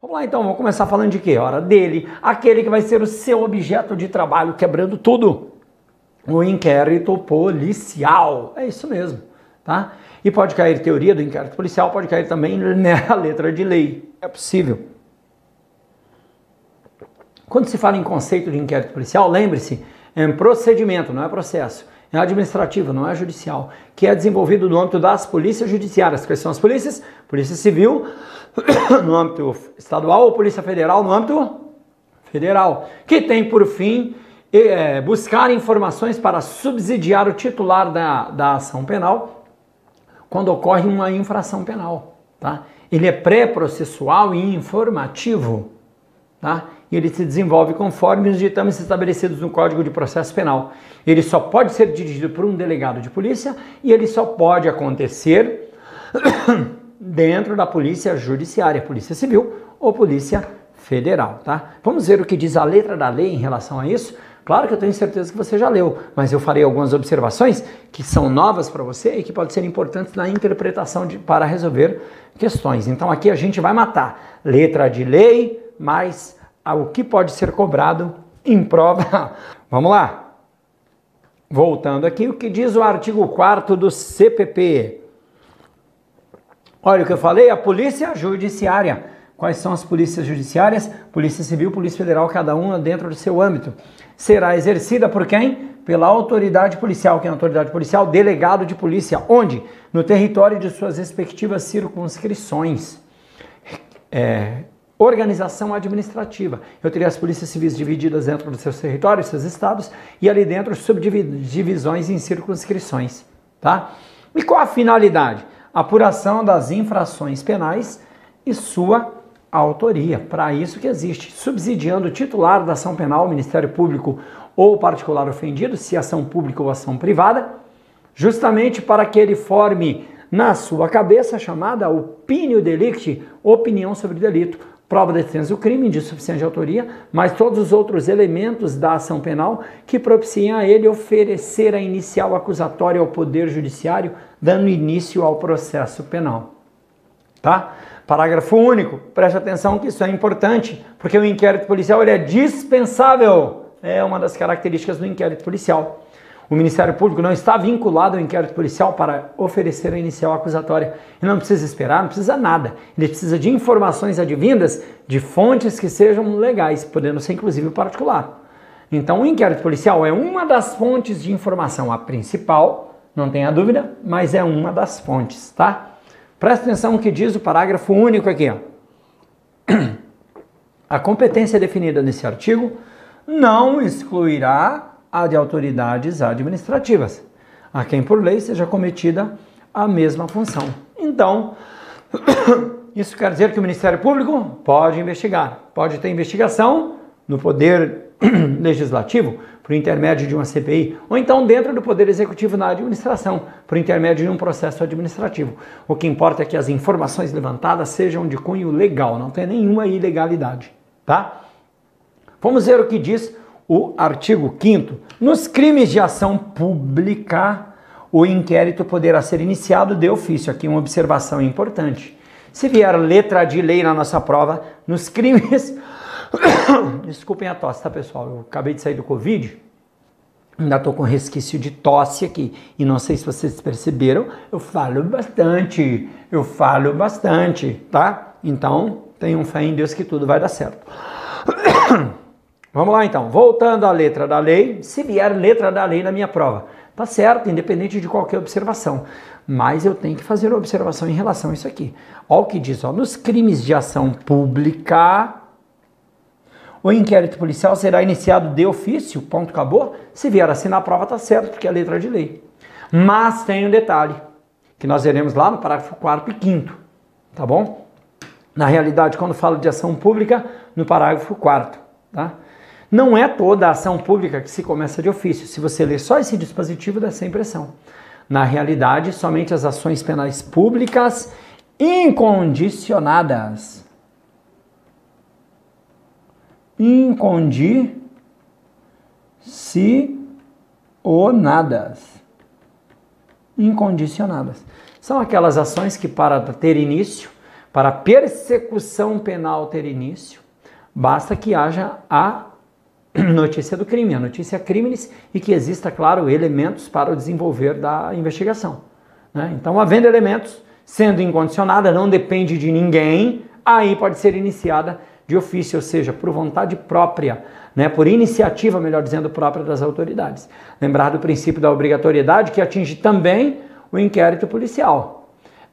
Vamos lá então, vamos começar falando de quê? Hora dele, aquele que vai ser o seu objeto de trabalho, quebrando tudo. O inquérito policial. É isso mesmo, tá? E pode cair teoria do inquérito policial, pode cair também na letra de lei. É possível. Quando se fala em conceito de inquérito policial, lembre-se, é um procedimento, não é processo. É administrativo, não é judicial, que é desenvolvido no âmbito das polícias judiciárias. Quais são as polícias? Polícia Civil, no âmbito estadual, ou Polícia Federal, no âmbito federal, que tem por fim é, buscar informações para subsidiar o titular da, da ação penal quando ocorre uma infração penal. Tá? Ele é pré-processual e informativo. Tá? E ele se desenvolve conforme os ditames estabelecidos no Código de Processo Penal. Ele só pode ser dirigido por um delegado de polícia e ele só pode acontecer dentro da Polícia Judiciária, Polícia Civil ou Polícia Federal, tá? Vamos ver o que diz a letra da lei em relação a isso. Claro que eu tenho certeza que você já leu, mas eu farei algumas observações que são novas para você e que podem ser importantes na interpretação de, para resolver questões. Então aqui a gente vai matar letra de lei mais o que pode ser cobrado em prova. Vamos lá. Voltando aqui, o que diz o artigo 4 do CPP? Olha o que eu falei, a Polícia Judiciária Quais são as polícias judiciárias? Polícia Civil, Polícia Federal, cada uma dentro do seu âmbito. Será exercida por quem? Pela autoridade policial. Quem é a autoridade policial? Delegado de polícia. Onde? No território de suas respectivas circunscrições. É, organização administrativa. Eu teria as polícias civis divididas dentro dos seus territórios, seus estados, e ali dentro subdivisões em circunscrições. Tá? E qual a finalidade? Apuração das infrações penais e sua autoria. Para isso que existe, subsidiando o titular da ação penal, o Ministério Público ou particular ofendido, se ação pública ou ação privada, justamente para que ele forme na sua cabeça chamada opinio delicti, opinião sobre delito, prova da existência do crime, de suficiente autoria, mas todos os outros elementos da ação penal que propiciem a ele oferecer a inicial acusatória ao Poder Judiciário, dando início ao processo penal. Tá? Parágrafo único. Preste atenção que isso é importante, porque o inquérito policial ele é dispensável. É uma das características do inquérito policial. O Ministério Público não está vinculado ao inquérito policial para oferecer a inicial acusatória. E não precisa esperar, não precisa nada. Ele precisa de informações advindas de fontes que sejam legais, podendo ser inclusive particular. Então, o inquérito policial é uma das fontes de informação, a principal, não tenha dúvida, mas é uma das fontes, tá? Presta atenção no que diz o parágrafo único aqui. Ó. A competência definida nesse artigo não excluirá a de autoridades administrativas, a quem por lei seja cometida a mesma função. Então, isso quer dizer que o Ministério Público pode investigar, pode ter investigação no poder legislativo por intermédio de uma CPI, ou então dentro do Poder Executivo na administração, por intermédio de um processo administrativo. O que importa é que as informações levantadas sejam de cunho legal, não tem nenhuma ilegalidade, tá? Vamos ver o que diz o artigo 5 Nos crimes de ação pública, o inquérito poderá ser iniciado de ofício. Aqui uma observação importante. Se vier letra de lei na nossa prova, nos crimes Desculpem a tosse, tá pessoal? Eu acabei de sair do Covid, ainda estou com resquício de tosse aqui. E não sei se vocês perceberam, eu falo bastante, eu falo bastante, tá? Então, tenham fé em Deus que tudo vai dar certo. Vamos lá então, voltando à letra da lei, se vier letra da lei na minha prova, tá certo, independente de qualquer observação, mas eu tenho que fazer observação em relação a isso aqui. Olha o que diz, ó, nos crimes de ação pública, o inquérito policial será iniciado de ofício, ponto, acabou. Se vier assim na prova, está certo, porque é letra de lei. Mas tem um detalhe, que nós veremos lá no parágrafo 4 e 5 tá bom? Na realidade, quando falo de ação pública, no parágrafo 4 tá? Não é toda a ação pública que se começa de ofício. Se você ler só esse dispositivo, dá essa impressão. Na realidade, somente as ações penais públicas incondicionadas incondicionadas. Incondicionadas. São aquelas ações que, para ter início, para persecução penal ter início, basta que haja a notícia do crime, a notícia crimes e que exista, claro, elementos para o desenvolver da investigação. Né? Então, havendo elementos, sendo incondicionada, não depende de ninguém, aí pode ser iniciada de ofício, ou seja, por vontade própria, né? por iniciativa, melhor dizendo, própria das autoridades. Lembrar do princípio da obrigatoriedade que atinge também o inquérito policial.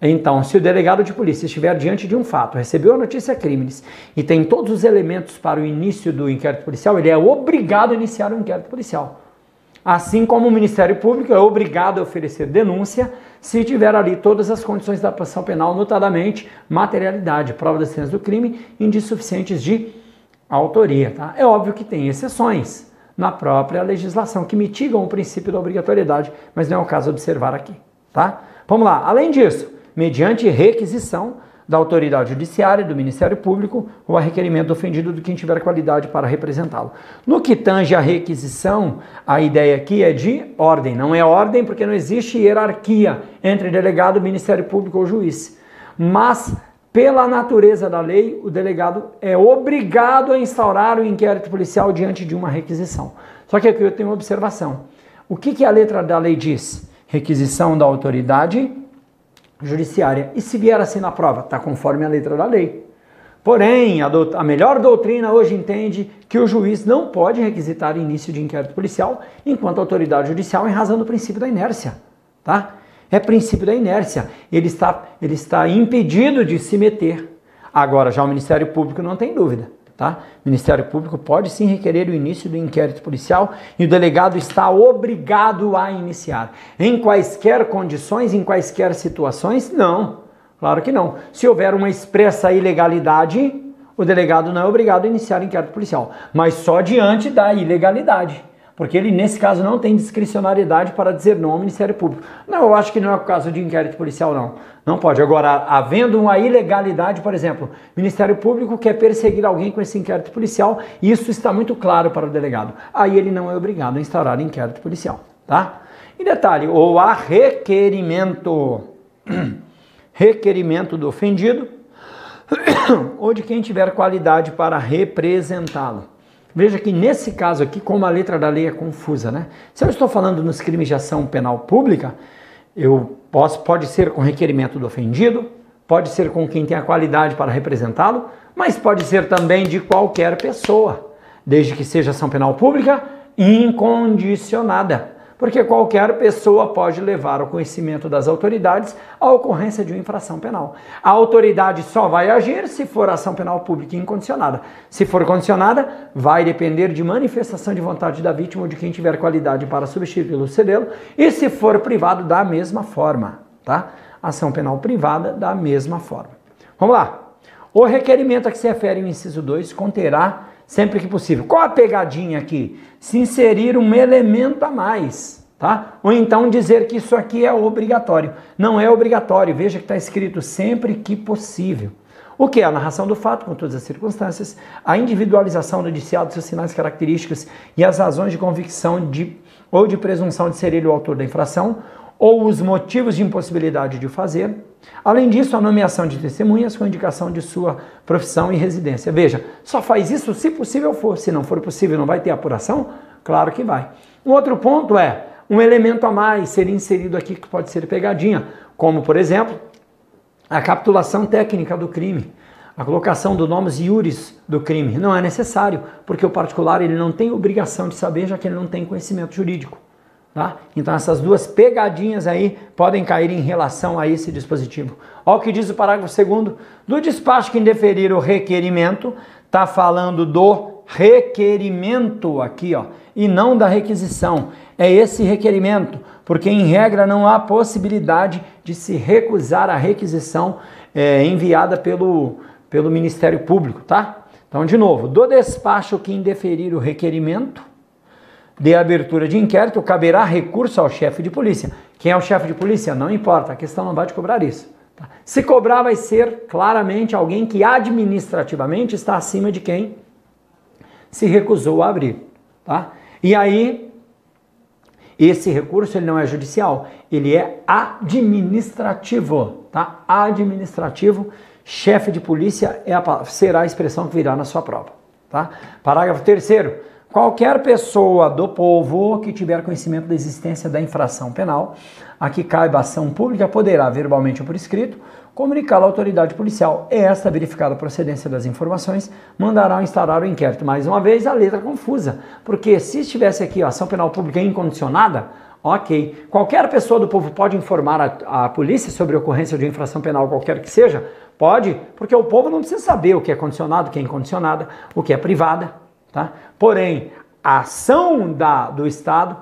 Então, se o delegado de polícia estiver diante de um fato, recebeu a notícia crimes e tem todos os elementos para o início do inquérito policial, ele é obrigado a iniciar o inquérito policial. Assim como o Ministério Público é obrigado a oferecer denúncia se tiver ali todas as condições da ação penal, notadamente materialidade, prova da existência do crime, indícios suficientes de autoria. Tá? É óbvio que tem exceções na própria legislação que mitigam o princípio da obrigatoriedade, mas não é o caso observar aqui. Tá? Vamos lá. Além disso, mediante requisição da autoridade judiciária, do Ministério Público, ou a requerimento do ofendido de quem tiver qualidade para representá-lo. No que tange a requisição, a ideia aqui é de ordem. Não é ordem porque não existe hierarquia entre delegado, Ministério Público ou juiz. Mas, pela natureza da lei, o delegado é obrigado a instaurar o inquérito policial diante de uma requisição. Só que aqui eu tenho uma observação. O que, que a letra da lei diz? Requisição da autoridade judiciária. E se vier assim na prova? Está conforme a letra da lei. Porém, a, a, melhor doutrina hoje entende que o juiz não pode requisitar início de inquérito policial enquanto autoridade judicial em razão do princípio da inércia. Tá? É princípio da inércia. Ele está, ele está impedido de se meter. Agora, já o Ministério Público não tem dúvida. Tá? O Ministério Público pode sim requerer o início do inquérito policial e o delegado está obrigado a iniciar. Em quaisquer condições, em quaisquer situações? Não. Claro que não. Se houver uma expressa ilegalidade, o delegado não é obrigado a iniciar inquérito policial, mas só diante da ilegalidade porque ele, nesse caso, não tem discricionariedade para dizer não ao Ministério Público. Não, eu acho que não é o caso de inquérito policial, não. Não pode. Agora, havendo uma ilegalidade, por exemplo, o Ministério Público quer perseguir alguém com esse inquérito policial, isso está muito claro para o delegado. Aí ele não é obrigado a instaurar inquérito policial, tá? E detalhe, ou há requerimento, requerimento do ofendido, ou de quem tiver qualidade para representá-lo. Veja que nesse caso aqui, como a letra da lei é confusa, né? Se eu estou falando nos crimes de ação penal pública, eu posso, pode ser com requerimento do ofendido, pode ser com quem tem a qualidade para representá-lo, mas pode ser também de qualquer pessoa, desde que seja ação penal pública incondicionada porque qualquer pessoa pode levar ao conhecimento das autoridades a ocorrência de uma infração penal. A autoridade só vai agir se for ação penal pública incondicionada. Se for condicionada, vai depender de manifestação de vontade da vítima ou de quem tiver qualidade para substituí-lo, cedê-lo, e se for privado, da mesma forma, tá? Ação penal privada, da mesma forma. Vamos lá. O requerimento a que se refere o inciso 2 conterá sempre que possível. Qual a pegadinha aqui? Se inserir um elemento a mais, tá? Ou então dizer que isso aqui é obrigatório. Não é obrigatório, veja que está escrito sempre que possível. O que é a narração do fato, com todas as circunstâncias, a individualização do indiciado, seus sinais características e as razões de convicção de, ou de presunção de ser ele o autor da infração, ou os motivos de impossibilidade de o fazer. Além disso, a nomeação de testemunhas com indicação de sua profissão e residência. Veja, só faz isso se possível for. Se não for possível, não vai ter apuração? Claro que vai. Um outro ponto é um elemento a mais ser inserido aqui que pode ser pegadinha, como, por exemplo, a capitulação técnica do crime. A colocação do nomes iuris do crime não é necessário, porque o particular ele não tem obrigação de saber, já que ele não tem conhecimento jurídico. Tá? Então essas duas pegadinhas aí podem cair em relação a esse dispositivo. Olha o que diz o parágrafo 2 do despacho que indeferir o requerimento, está falando do requerimento aqui, ó, e não da requisição. É esse requerimento, porque em regra não há possibilidade de se recusar a requisição é, enviada pelo, pelo Ministério Público, tá? Então, de novo, do despacho que indeferir o requerimento, de abertura de inquérito, caberá recurso ao chefe de polícia. Quem é o chefe de polícia? Não importa, a questão não vai te cobrar isso. Tá? Se cobrar, vai ser claramente alguém que administrativamente está acima de quem se recusou a abrir. Tá? E aí, esse recurso ele não é judicial, ele é administrativo. Tá? Administrativo chefe de polícia é a, será a expressão que virá na sua prova. Tá? Parágrafo 3 Qualquer pessoa do povo que tiver conhecimento da existência da infração penal a que caiba ação pública poderá, verbalmente ou por escrito, comunicá-la à autoridade policial. Esta, verificada a procedência das informações, mandará instaurar o inquérito. Mais uma vez, a letra confusa, porque se estivesse aqui a ação penal pública incondicionada, ok. Qualquer pessoa do povo pode informar a, a polícia sobre a ocorrência de infração penal, qualquer que seja? Pode, porque o povo não precisa saber o que é condicionado, o que é incondicionada, o que é privada. Tá? Porém, a ação da, do Estado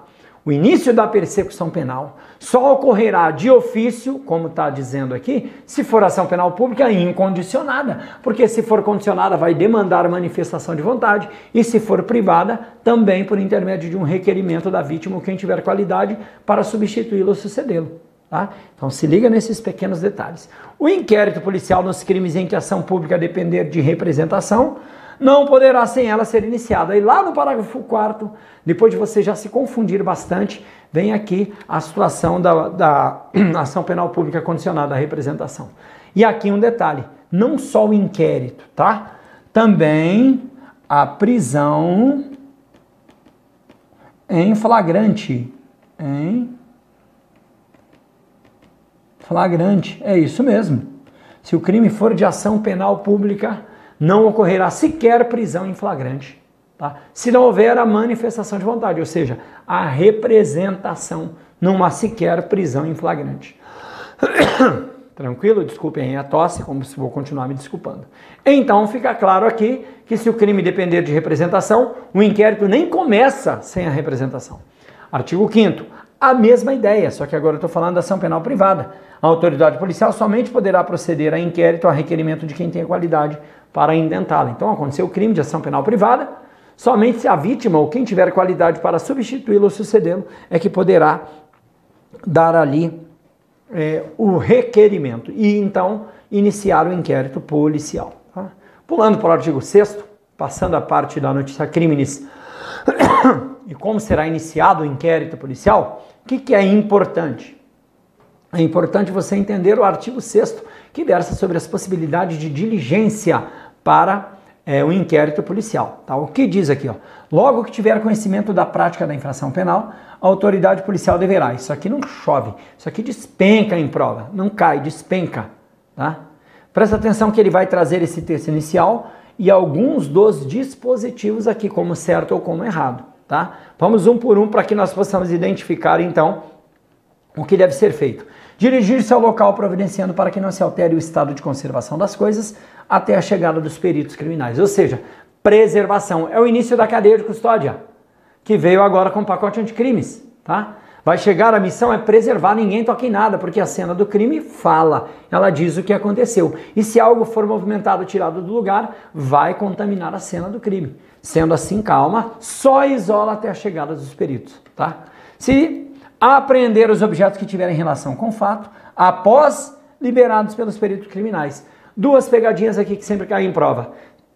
o início da persecução penal só ocorrerá de ofício, como está dizendo aqui, se for ação penal pública incondicionada, porque se for condicionada vai demandar manifestação de vontade e se for privada, também por intermédio de um requerimento da vítima quem tiver qualidade para substituí-lo ou sucedê-lo. Tá? Então se liga nesses pequenos detalhes. O inquérito policial nos crimes em que ação pública depender de representação não poderá sem ela ser iniciada. E lá no parágrafo 4 depois de você já se confundir bastante, vem aqui a situação da, da ação penal pública condicionada à representação. E aqui um detalhe: não só o inquérito, tá? Também a prisão em flagrante. Em flagrante, é isso mesmo. Se o crime for de ação penal pública, não ocorrerá sequer prisão em flagrante, tá? se não houver a manifestação de vontade, ou seja, a representação, não há sequer prisão em flagrante. Tranquilo? Desculpem a tosse, como se vou continuar me desculpando. Então fica claro aqui que se o crime depender de representação, o inquérito nem começa sem a representação. Artigo 5 a mesma ideia, só que agora eu estou falando da ação penal privada. A autoridade policial somente poderá proceder a inquérito a requerimento de quem tenha qualidade para indentá-la. Então, aconteceu o crime de ação penal privada, somente se a vítima ou quem tiver qualidade para substituí-lo ou sucedê-lo é que poderá dar ali é, o requerimento e então iniciar o inquérito policial. Tá? Pulando para o artigo 6, passando a parte da notícia crimes e como será iniciado o inquérito policial, o que, que é importante? É importante você entender o artigo 6 que versa sobre as possibilidades de diligência para é, o inquérito policial. Tá? O que diz aqui? Ó? Logo que tiver conhecimento da prática da infração penal, a autoridade policial deverá. Isso aqui não chove, isso aqui despenca em prova, não cai, despenca. Tá? Presta atenção que ele vai trazer esse texto inicial e alguns dos dispositivos aqui, como certo ou como errado. Tá? Vamos um por um para que nós possamos identificar então o que deve ser feito. Dirigir-se ao local providenciando para que não se altere o estado de conservação das coisas até a chegada dos peritos criminais. Ou seja, preservação é o início da cadeia de custódia, que veio agora com o pacote anticrimes, tá? Vai chegar, a missão é preservar, ninguém toque em nada, porque a cena do crime fala, ela diz o que aconteceu. E se algo for movimentado, tirado do lugar, vai contaminar a cena do crime. Sendo assim, calma, só isola até a chegada dos peritos, tá? Se apreender os objetos que tiverem relação com o fato, após liberados pelos peritos criminais. Duas pegadinhas aqui que sempre caem em prova.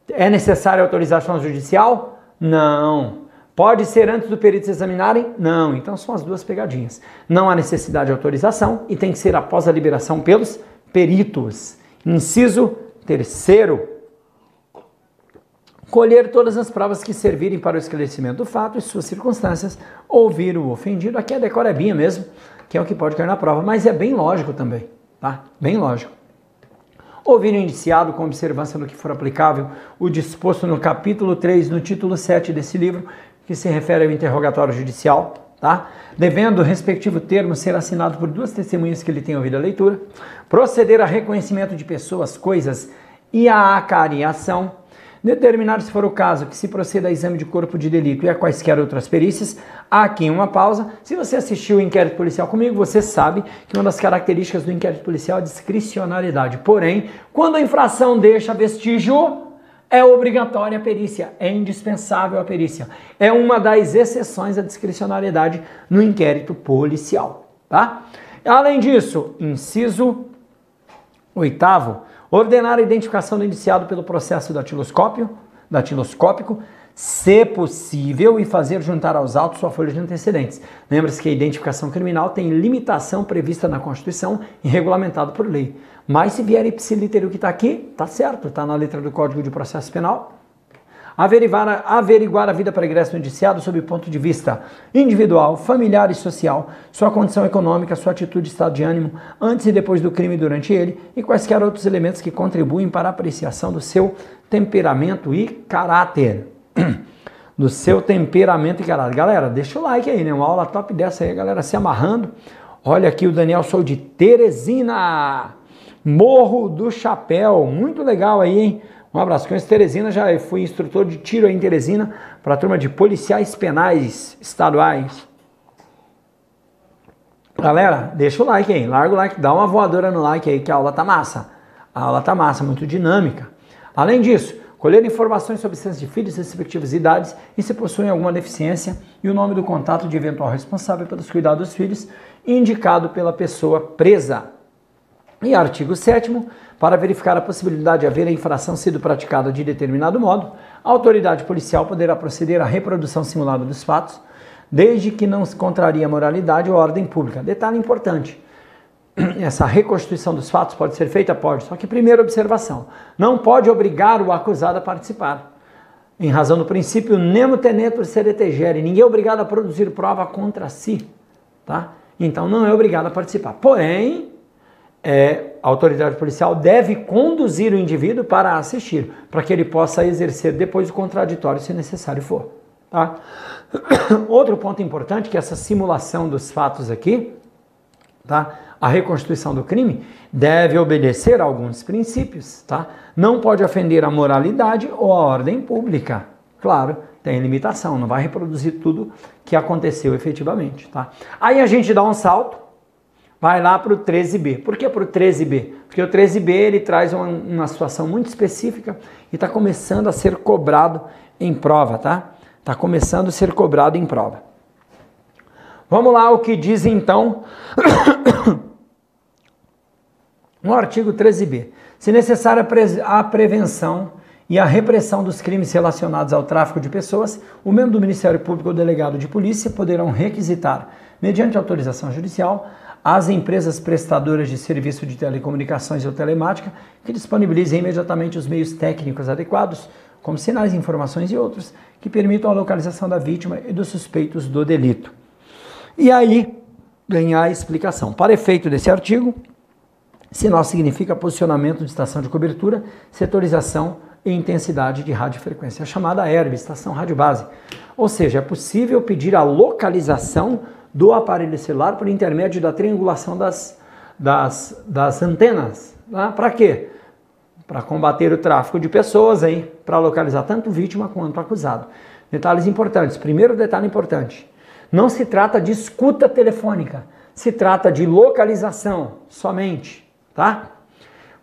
É necessária autorização judicial? Não. Pode ser antes do perito examinarem? Não. Então são as duas pegadinhas. Não há necessidade de autorização e tem que ser após a liberação pelos peritos. Inciso terceiro. Colher todas as provas que servirem para o esclarecimento do fato e suas circunstâncias, ouvir o ofendido. Aqui é decorebinha mesmo, que é o que pode cair na prova, mas é bem lógico também, tá? Bem lógico. Ouvir o indiciado com observância no que for aplicável, o disposto no capítulo 3, no título 7 desse livro, que se refere ao interrogatório judicial, tá? Devendo o respectivo termo ser assinado por duas testemunhas que ele tenha ouvido a leitura, proceder a reconhecimento de pessoas, coisas e a acariação, determinar, se for o caso, que se proceda a exame de corpo de delito e a quaisquer outras perícias, há aqui uma pausa. Se você assistiu o inquérito policial comigo, você sabe que uma das características do inquérito policial é a discricionalidade. Porém, quando a infração deixa vestígio, é obrigatória a perícia, é indispensável a perícia. É uma das exceções à discricionalidade no inquérito policial, tá? Além disso, inciso oitavo, ordenar a identificação do indiciado pelo processo datiloscópio, datiloscópico, se possível, e fazer juntar aos autos sua folha de antecedentes. Lembre-se que a identificação criminal tem limitação prevista na Constituição e regulamentado por lei. Mas se vier ipsiliter o que está aqui, tá certo, está na letra do Código de Processo Penal. Averiguar, averiguar a vida pregressa do indiciado sob o ponto de vista individual, familiar e social, sua condição econômica, sua atitude e estado de ânimo antes e depois do crime durante ele, e quaisquer outros elementos que contribuem para a apreciação do seu temperamento e caráter. do seu temperamento e caráter. Galera, deixa o like aí, né? Uma aula top dessa aí, galera, se amarrando. Olha aqui o Daniel Sou de Teresina, Morro do Chapéu. Muito legal aí, hein? Um abraço. Conheço Teresina, já fui instrutor de tiro em Teresina para a turma de policiais penais estaduais. Galera, deixa o like aí, larga o like, dá uma voadora no like aí que a aula tá massa. A aula tá massa, muito dinâmica. Além disso, colher informações sobre censo de filhos, respectivas idades e se possuem alguma deficiência e o nome do contato de eventual responsável pelos cuidados dos filhos, indicado pela pessoa presa. E artigo 7 para verificar a possibilidade de haver a infração sido praticada de determinado modo, a autoridade policial poderá proceder à reprodução simulada dos fatos, desde que não se contraria a moralidade ou a ordem pública. Detalhe importante: essa reconstituição dos fatos pode ser feita? Pode. Só que, primeira observação: não pode obrigar o acusado a participar. Em razão do princípio nemo tenetur seretegere, ninguém é obrigado a produzir prova contra si. Tá? Então não é obrigado a participar. Porém, é, a autoridade policial deve conduzir o indivíduo para assistir, para que ele possa exercer depois o contraditório, se necessário for. Tá? Outro ponto importante que essa simulação dos fatos aqui, tá? a reconstituição do crime, deve obedecer a alguns princípios. Tá? Não pode ofender a moralidade ou a ordem pública. Claro, tem limitação, não vai reproduzir tudo que aconteceu efetivamente. Tá? Aí a gente dá um salto vai lá para o 13B. Por que para o 13B? Porque o 13B ele traz uma, uma situação muito específica e está começando a ser cobrado em prova, tá? Está começando a ser cobrado em prova. Vamos lá o que diz então no artigo 13b. Se necessária a prevenção e a repressão dos crimes relacionados ao tráfico de pessoas, o membro do Ministério Público ou delegado de polícia poderão requisitar, mediante autorização judicial, às empresas prestadoras de serviço de telecomunicações ou telemática que disponibilizem imediatamente os meios técnicos adequados, como sinais, informações e outros, que permitam a localização da vítima e dos suspeitos do delito. E aí, ganhar a explicação. Para efeito desse artigo, sinal significa posicionamento de estação de cobertura, setorização e intensidade de radiofrequência, chamada ERB, estação rádio base. Ou seja, é possível pedir a localização do aparelho celular por intermédio da triangulação das, das, das antenas. Tá? Para quê? Para combater o tráfico de pessoas, para localizar tanto vítima quanto acusado. Detalhes importantes. Primeiro detalhe importante: não se trata de escuta telefônica, se trata de localização somente, tá?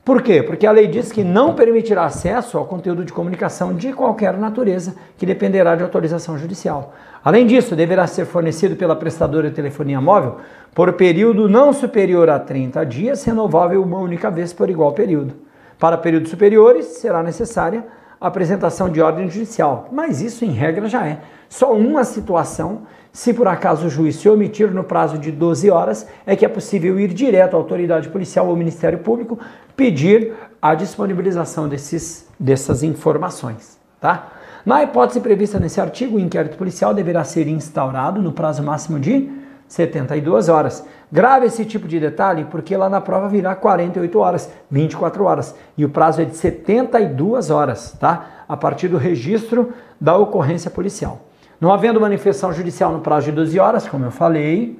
Por quê? Porque a lei diz que não permitirá acesso ao conteúdo de comunicação de qualquer natureza que dependerá de autorização judicial. Além disso, deverá ser fornecido pela prestadora de telefonia móvel por período não superior a 30 dias, renovável uma única vez por igual período. Para períodos superiores, será necessária apresentação de ordem judicial, mas isso, em regra, já é. Só uma situação, se por acaso o juiz se omitir no prazo de 12 horas, é que é possível ir direto à autoridade policial ou Ministério Público pedir a disponibilização desses, dessas informações. Tá? Na hipótese prevista nesse artigo, o inquérito policial deverá ser instaurado no prazo máximo de 72 horas. Grave esse tipo de detalhe porque lá na prova virá 48 horas, 24 horas e o prazo é de 72 horas, tá? A partir do registro da ocorrência policial. Não havendo manifestação judicial no prazo de 12 horas, como eu falei,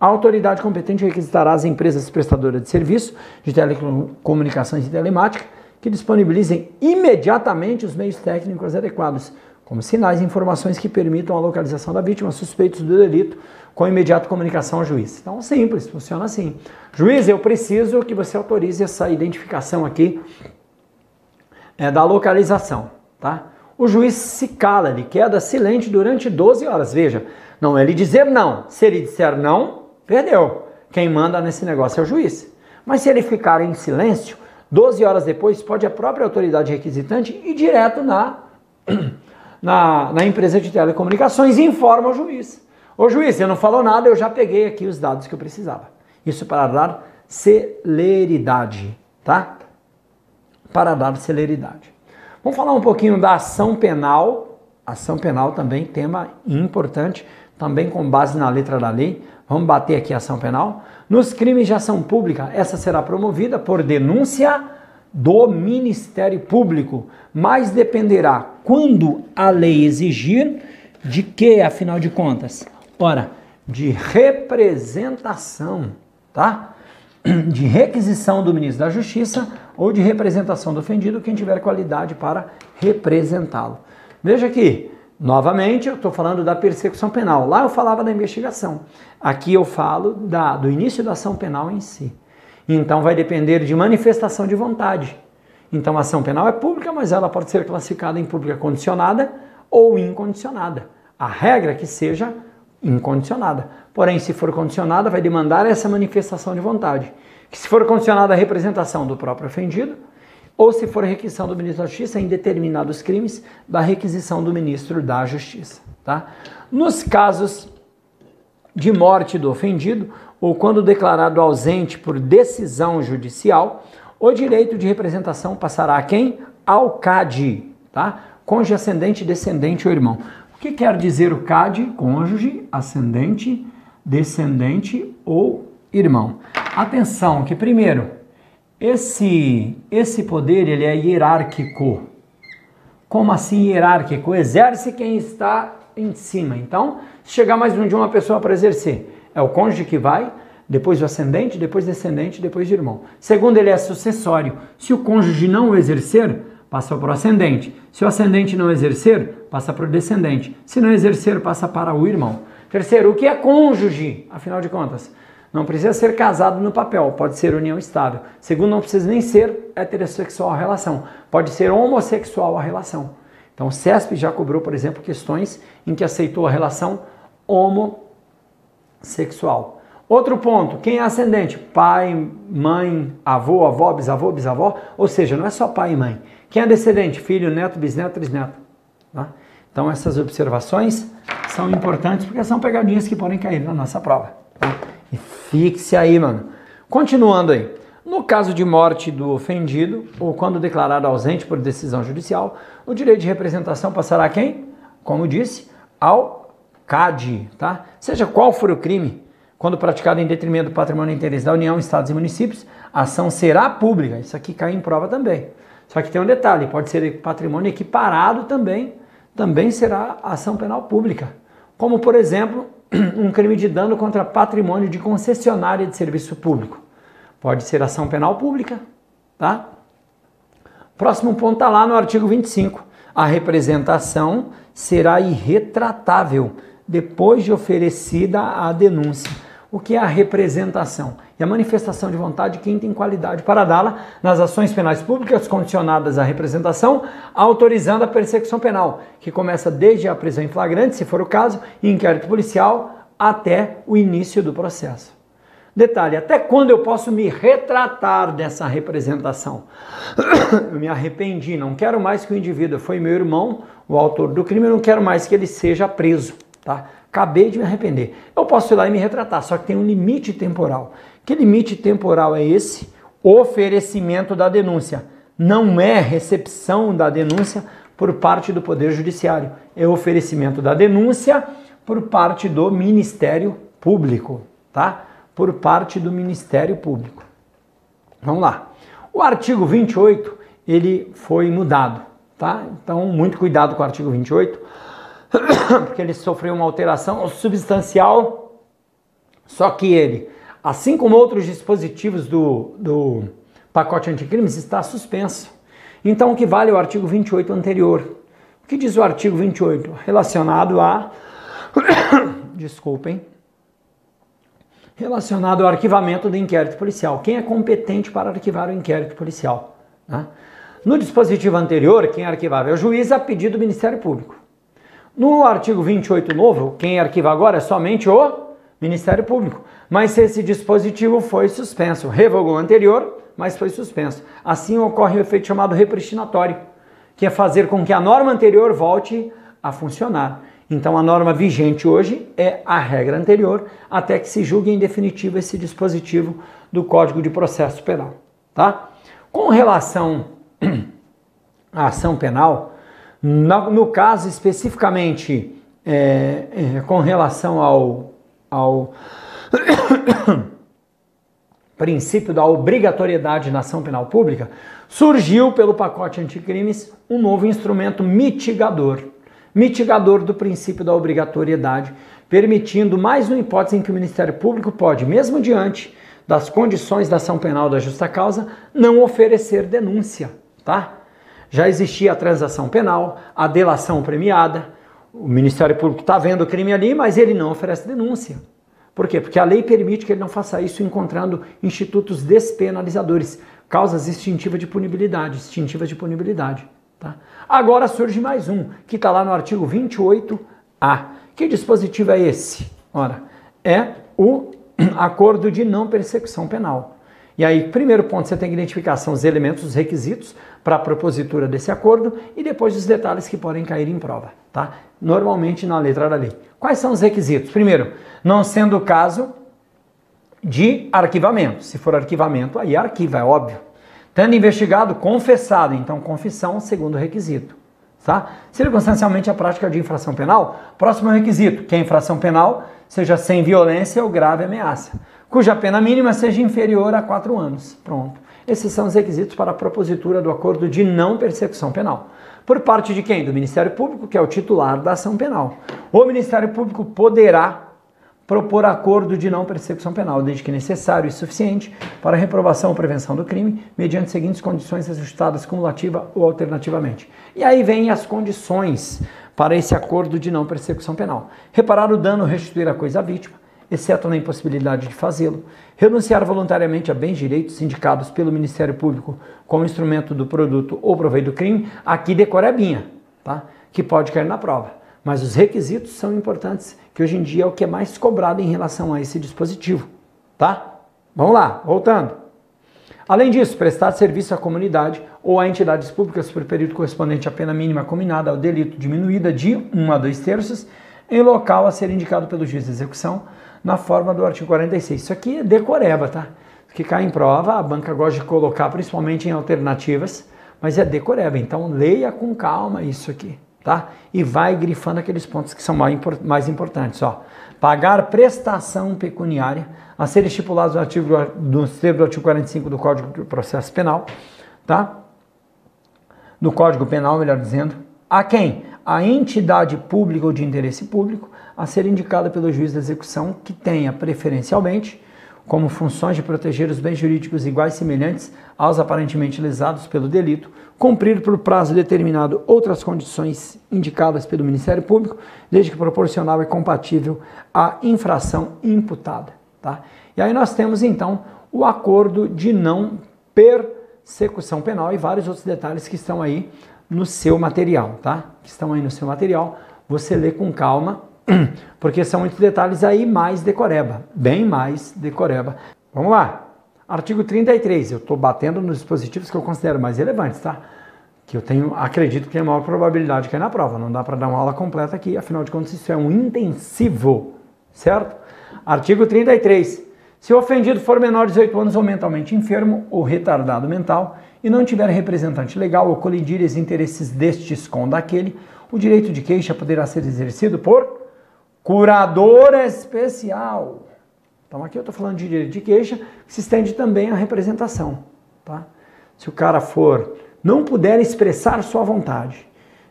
a autoridade competente requisitará as empresas prestadoras de serviço de telecomunicações e telemática que disponibilizem imediatamente os meios técnicos adequados, como sinais e informações que permitam a localização da vítima, suspeitos do delito, com imediata comunicação ao juiz. Então, simples, funciona assim. Juiz, eu preciso que você autorize essa identificação aqui é, da localização, tá? O juiz se cala, ele queda silente durante 12 horas. Veja, não é ele dizer não. Se ele disser não, perdeu. Quem manda nesse negócio é o juiz. Mas se ele ficar em silêncio, 12 horas depois, pode a própria autoridade requisitante ir direto na, na, na empresa de telecomunicações e informa o juiz. Ô juiz, você não falou nada, eu já peguei aqui os dados que eu precisava. Isso para dar celeridade. tá? Para dar celeridade. Vamos falar um pouquinho da ação penal. Ação penal também, tema importante, também com base na letra da lei. Vamos bater aqui a ação penal. Nos crimes de ação pública, essa será promovida por denúncia do Ministério Público, mas dependerá quando a lei exigir de que, afinal de contas? Ora, de representação, tá? De requisição do ministro da Justiça ou de representação do ofendido, quem tiver qualidade para representá-lo. Veja aqui, novamente, eu estou falando da persecução penal. Lá eu falava da investigação. Aqui eu falo da, do início da ação penal em si. Então vai depender de manifestação de vontade. Então a ação penal é pública, mas ela pode ser classificada em pública condicionada ou incondicionada. A regra que seja incondicionada. Porém, se for condicionada, vai demandar essa manifestação de vontade. Que se for condicionada a representação do próprio ofendido, ou se for requisição do ministro da Justiça em determinados crimes, da requisição do ministro da Justiça. Tá? Nos casos de morte do ofendido, ou quando declarado ausente por decisão judicial, o direito de representação passará a quem? Ao CAD, tá? Cônjuge ascendente, descendente ou irmão. O que quer dizer o CAD? Cônjuge, ascendente, descendente ou irmão. Atenção que primeiro, esse esse poder ele é hierárquico. Como assim hierárquico? Exerce quem está em cima. Então, chegar mais um de uma pessoa para exercer, é o cônjuge que vai, depois o ascendente, depois descendente, depois irmão. Segundo, ele é sucessório. Se o cônjuge não o exercer, passa para o ascendente. Se o ascendente não exercer, passa para o descendente. Se não exercer, passa para o irmão. Terceiro, o que é cônjuge? Afinal de contas, não precisa ser casado no papel, pode ser união estável. Segundo, não precisa nem ser heterossexual a relação, pode ser homossexual a relação. Então, o CESP já cobrou, por exemplo, questões em que aceitou a relação homossexual. Outro ponto, quem é ascendente? Pai, mãe, avô, avó, bisavô, bisavó. Ou seja, não é só pai e mãe. Quem é descendente? Filho, neto, bisneto, trisneto. Tá? Então essas observações são importantes porque são pegadinhas que podem cair na nossa prova. Tá? E fixe aí, mano. Continuando aí. No caso de morte do ofendido, ou quando declarado ausente por decisão judicial, o direito de representação passará a quem? Como disse, ao CAD, tá? Seja qual for o crime, quando praticado em detrimento do patrimônio e interesse da União, Estados e municípios, a ação será pública. Isso aqui cai em prova também. Só que tem um detalhe, pode ser patrimônio equiparado também, também será ação penal pública. Como, por exemplo, um crime de dano contra patrimônio de concessionária de serviço público. Pode ser ação penal pública, tá? Próximo ponto está lá no artigo 25. A representação será irretratável depois de oferecida a denúncia o que é a representação e a manifestação de vontade de quem tem qualidade para dá-la nas ações penais públicas condicionadas à representação, autorizando a persecução penal, que começa desde a prisão em flagrante, se for o caso, e inquérito policial até o início do processo. Detalhe, até quando eu posso me retratar dessa representação? Eu me arrependi, não quero mais que o indivíduo foi meu irmão, o autor do crime, eu não quero mais que ele seja preso, tá? Acabei de me arrepender. Eu posso ir lá e me retratar, só que tem um limite temporal. Que limite temporal é esse? Oferecimento da denúncia. Não é recepção da denúncia por parte do Poder Judiciário, é oferecimento da denúncia por parte do Ministério Público, tá? Por parte do Ministério Público. Vamos lá. O artigo 28, ele foi mudado, tá? Então, muito cuidado com o artigo 28 porque ele sofreu uma alteração substancial, só que ele, assim como outros dispositivos do, do pacote anticrimes, está suspenso. Então, o que vale é o artigo 28 anterior? O que diz o artigo 28? Relacionado a. Desculpem. Relacionado ao arquivamento do inquérito policial. Quem é competente para arquivar o inquérito policial? Né? No dispositivo anterior, quem arquivava é o juiz a pedido do Ministério Público. No artigo 28 novo, quem arquiva agora é somente o Ministério Público. Mas esse dispositivo foi suspenso, revogou o anterior, mas foi suspenso. Assim ocorre o efeito chamado repristinatório, que é fazer com que a norma anterior volte a funcionar. Então a norma vigente hoje é a regra anterior, até que se julgue em definitivo esse dispositivo do Código de Processo Penal, tá? Com relação à ação penal, no caso especificamente é, é, com relação ao, ao princípio da obrigatoriedade na ação penal pública, surgiu pelo pacote anticrimes um novo instrumento mitigador, mitigador do princípio da obrigatoriedade, permitindo mais uma hipótese em que o Ministério Público pode, mesmo diante das condições da ação penal da justa causa, não oferecer denúncia, tá? Já existia a transação penal, a delação premiada, o Ministério Público está vendo o crime ali, mas ele não oferece denúncia. Por quê? Porque a lei permite que ele não faça isso encontrando institutos despenalizadores, causas extintivas de punibilidade, extintivas de punibilidade. Tá? Agora surge mais um, que está lá no artigo 28A. Que dispositivo é esse? Ora, é o acordo de não persecução penal. E aí, primeiro ponto, você tem que identificar são os elementos, os requisitos para a propositura desse acordo e depois os detalhes que podem cair em prova, tá? Normalmente na letra da lei. Quais são os requisitos? Primeiro, não sendo o caso de arquivamento. Se for arquivamento, aí arquiva, é óbvio. Tendo investigado, confessado, então confissão, segundo requisito. Tá? Circunstancialmente a prática de infração penal, próximo requisito, que a infração penal seja sem violência ou grave ameaça, cuja pena mínima seja inferior a quatro anos. Pronto. Esses são os requisitos para a propositura do acordo de não persecução penal. Por parte de quem? Do Ministério Público, que é o titular da ação penal. O Ministério Público poderá propor acordo de não persecução penal, desde que necessário e suficiente para reprovação ou prevenção do crime, mediante as seguintes condições ajustadas cumulativa ou alternativamente. E aí vem as condições para esse acordo de não persecução penal. Reparar o dano, restituir a coisa à vítima, exceto na impossibilidade de fazê-lo, renunciar voluntariamente a bens direitos indicados pelo Ministério Público como instrumento do produto ou proveito do crime, aqui decorebinha, tá? que pode cair na prova. Mas os requisitos são importantes, que hoje em dia é o que é mais cobrado em relação a esse dispositivo. Tá? Vamos lá, voltando. Além disso, prestar serviço à comunidade ou a entidades públicas por período correspondente à pena mínima combinada ao delito diminuída de 1 a 2 terços em local a ser indicado pelo juiz de execução na forma do artigo 46. Isso aqui é decoreba, tá? Que cai em prova, a banca gosta de colocar principalmente em alternativas, mas é decoreba. Então leia com calma isso aqui, tá? E vai grifando aqueles pontos que são mais importantes, ó. Pagar prestação pecuniária a ser estipulados no artigo do, do artigo 45 do Código de Processo Penal, tá? No Código Penal, melhor dizendo, a quem? A entidade pública ou de interesse público a ser indicada pelo juiz da execução que tenha preferencialmente como funções de proteger os bens jurídicos iguais e semelhantes aos aparentemente lesados pelo delito, cumprir por prazo determinado outras condições indicadas pelo Ministério Público, desde que proporcional e compatível à infração imputada. Tá? E aí nós temos então o acordo de não persecução penal e vários outros detalhes que estão aí no seu material, tá? Que estão aí no seu material. Você lê com calma, porque são muitos detalhes aí mais decoreba, bem mais decoreba. Vamos lá. Artigo 33. Eu estou batendo nos dispositivos que eu considero mais relevantes, tá? Que eu tenho, acredito que tem a maior probabilidade de cair na prova. Não dá para dar uma aula completa aqui, afinal de contas, isso é um intensivo, certo? Artigo 33. Se o ofendido for menor de 18 anos ou mentalmente enfermo ou retardado mental, e não tiver representante legal ou colidir os interesses destes com daquele, o direito de queixa poderá ser exercido por curador especial. Então aqui eu estou falando de direito de queixa, que se estende também à representação. Tá? Se o cara for, não puder expressar sua vontade,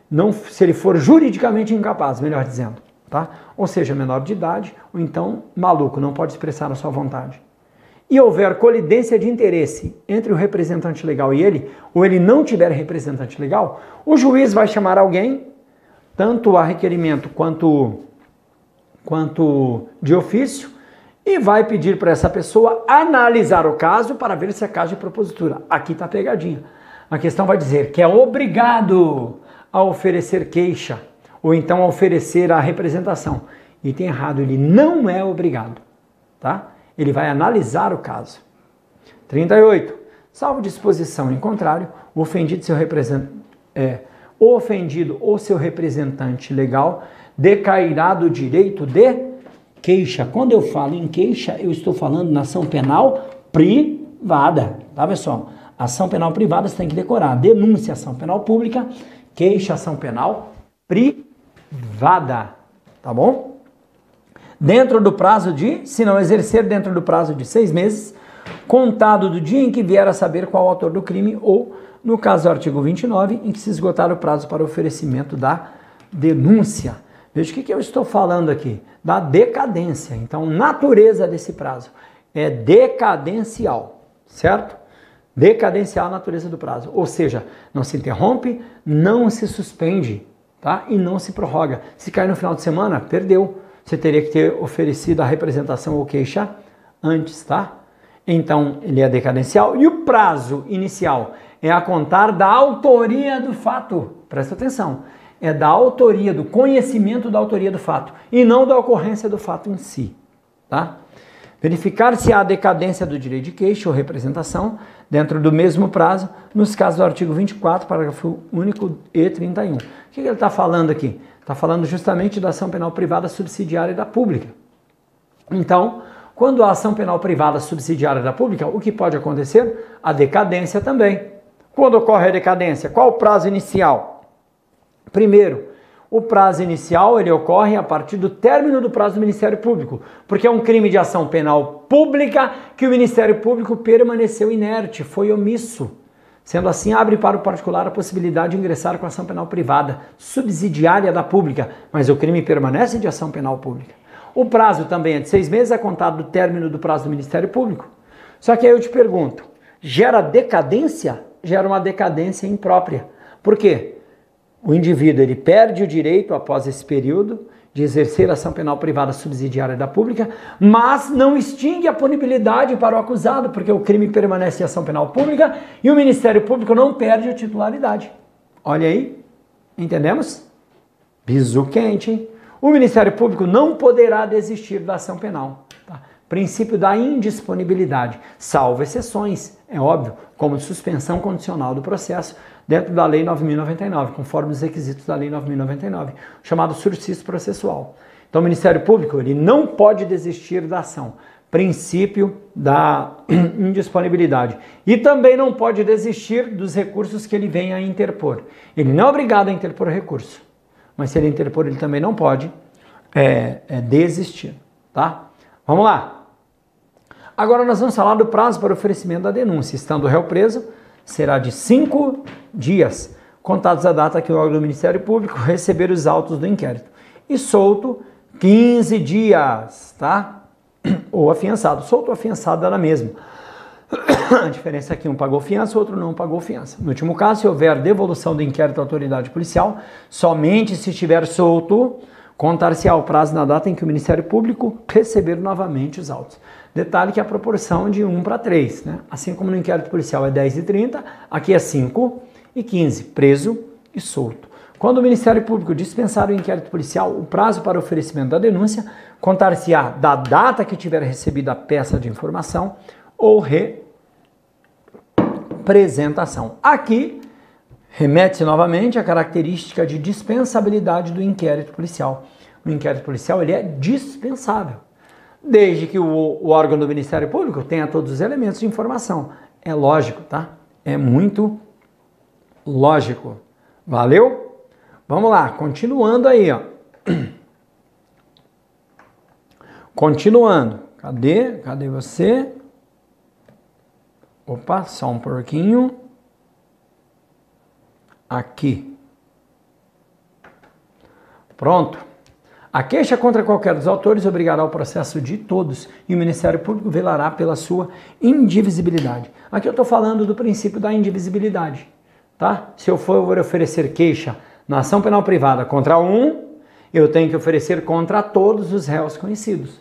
não, se ele for juridicamente incapaz, melhor dizendo, tá? ou seja, menor de idade, ou então maluco, não pode expressar a sua vontade e houver colidência de interesse entre o representante legal e ele, ou ele não tiver representante legal, o juiz vai chamar alguém, tanto a requerimento quanto, quanto de ofício, e vai pedir para essa pessoa analisar o caso para ver se é caso de propositura. Aqui está a pegadinha. A questão vai dizer que é obrigado a oferecer queixa, ou então a oferecer a representação. E tem errado, ele não é obrigado, tá? ele vai analisar o caso. 38. Salvo disposição em contrário, o ofendido, seu represent... é, ofendido ou seu representante legal decairá do direito de queixa. Quando eu falo em queixa, eu estou falando na ação penal privada, tá pessoal? Ação penal privada você tem que decorar. Denúncia, ação penal pública. Queixa, ação penal privada. Tá bom? Dentro do prazo de, se não exercer dentro do prazo de seis meses, contado do dia em que vier a saber qual o autor do crime ou, no caso do artigo 29, em que se esgotar o prazo para oferecimento da denúncia. Veja o que, eu estou falando aqui, da decadência. Então, natureza desse prazo é decadencial, certo? Decadencial a natureza do prazo, ou seja, não se interrompe, não se suspende, tá? E não se prorroga. Se cair no final de semana, perdeu. Você teria que ter oferecido a representação ou queixa antes, tá? Então, ele é decadencial. E o prazo inicial é a contar da autoria do fato. Presta atenção. É da autoria, do conhecimento da autoria do fato e não da ocorrência do fato em si, tá? Verificar se há decadência do direito de queixa ou representação dentro do mesmo prazo, nos casos do artigo 24, parágrafo único e 31. O que ele está falando aqui? Está falando justamente da ação penal privada subsidiária da pública. Então, quando a ação penal privada subsidiária da pública, o que pode acontecer? A decadência também. Quando ocorre a decadência? Qual o prazo inicial? Primeiro, o prazo inicial ele ocorre a partir do término do prazo do Ministério Público, porque é um crime de ação penal pública que o Ministério Público permaneceu inerte, foi omisso. Sendo assim, abre para o particular a possibilidade de ingressar com ação penal privada, subsidiária da pública, mas o crime permanece de ação penal pública. O prazo também é de seis meses, é contado do término do prazo do Ministério Público. Só que aí eu te pergunto, gera decadência? Gera uma decadência imprópria. Por quê? o indivíduo ele perde o direito após esse período de exercer ação penal privada subsidiária da pública, mas não extingue a punibilidade para o acusado, porque o crime permanece em ação penal pública e o Ministério Público não perde a titularidade. Olha aí, entendemos? Bisu quente, hein? O Ministério Público não poderá desistir da ação penal. Princípio da indisponibilidade, salvo exceções, é óbvio, como suspensão condicional do processo, dentro da Lei 9.099, conforme os requisitos da Lei 9.099, chamado sursis processual. Então, o Ministério Público ele não pode desistir da ação, princípio da indisponibilidade. E também não pode desistir dos recursos que ele venha a interpor. Ele não é obrigado a interpor recurso, mas se ele interpor, ele também não pode é, é desistir. Tá? Vamos lá. Agora nós vamos falar do prazo para oferecimento da denúncia. Estando o réu preso, será de cinco dias, contados a data que o órgão do Ministério Público receber os autos do inquérito. E solto, 15 dias, tá? Ou afiançado. Solto ou afiançado dá na mesma. A diferença é que um pagou fiança, o outro não pagou fiança. No último caso, se houver devolução do inquérito à autoridade policial, somente se estiver solto, contar-se ao prazo na data em que o Ministério Público receber novamente os autos. Detalhe que a proporção de 1 para 3, né? assim como no inquérito policial é 10 e 30, aqui é 5 e 15, preso e solto. Quando o Ministério Público dispensar o inquérito policial, o prazo para oferecimento da denúncia contar-se-á da data que tiver recebido a peça de informação ou representação. Aqui remete-se novamente à característica de dispensabilidade do inquérito policial. O inquérito policial ele é dispensável desde que o, o órgão do Ministério Público tenha todos os elementos de informação. É lógico, tá? É muito lógico. Valeu? Vamos lá, continuando aí, ó. Continuando. Cadê? Cadê você? Opa, só um pouquinho. Aqui. Pronto. A queixa contra qualquer dos autores obrigará o processo de todos e o Ministério Público velará pela sua indivisibilidade. Aqui eu estou falando do princípio da indivisibilidade. Tá? Se eu for oferecer queixa na ação penal privada contra um, eu tenho que oferecer contra todos os réus conhecidos.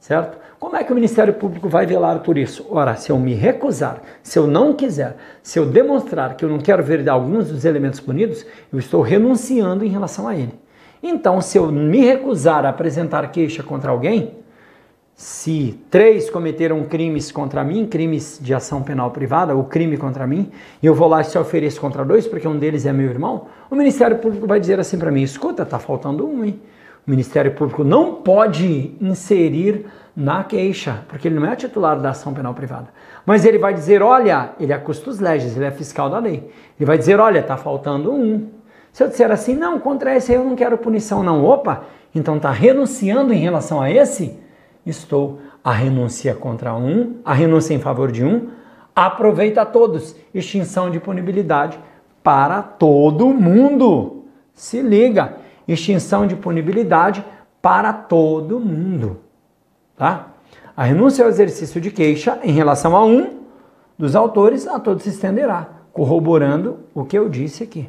Certo? Como é que o Ministério Público vai velar por isso? Ora, se eu me recusar, se eu não quiser, se eu demonstrar que eu não quero ver alguns dos elementos punidos, eu estou renunciando em relação a ele. Então, se eu me recusar a apresentar queixa contra alguém, se três cometeram crimes contra mim, crimes de ação penal privada, ou crime contra mim, e eu vou lá e se ofereço contra dois, porque um deles é meu irmão, o Ministério Público vai dizer assim para mim: escuta, tá faltando um, hein? O Ministério Público não pode inserir na queixa, porque ele não é titular da ação penal privada. Mas ele vai dizer, olha, ele é custos legis, ele é fiscal da lei. Ele vai dizer, olha, está faltando um. Se eu disser assim, não, contra esse eu não quero punição, não. Opa, então está renunciando em relação a esse? Estou. A renúncia contra um, a renúncia em favor de um, aproveita a todos. Extinção de punibilidade para todo mundo. Se liga, extinção de punibilidade para todo mundo. Tá? A renúncia ao exercício de queixa em relação a um dos autores a todos se estenderá, corroborando o que eu disse aqui.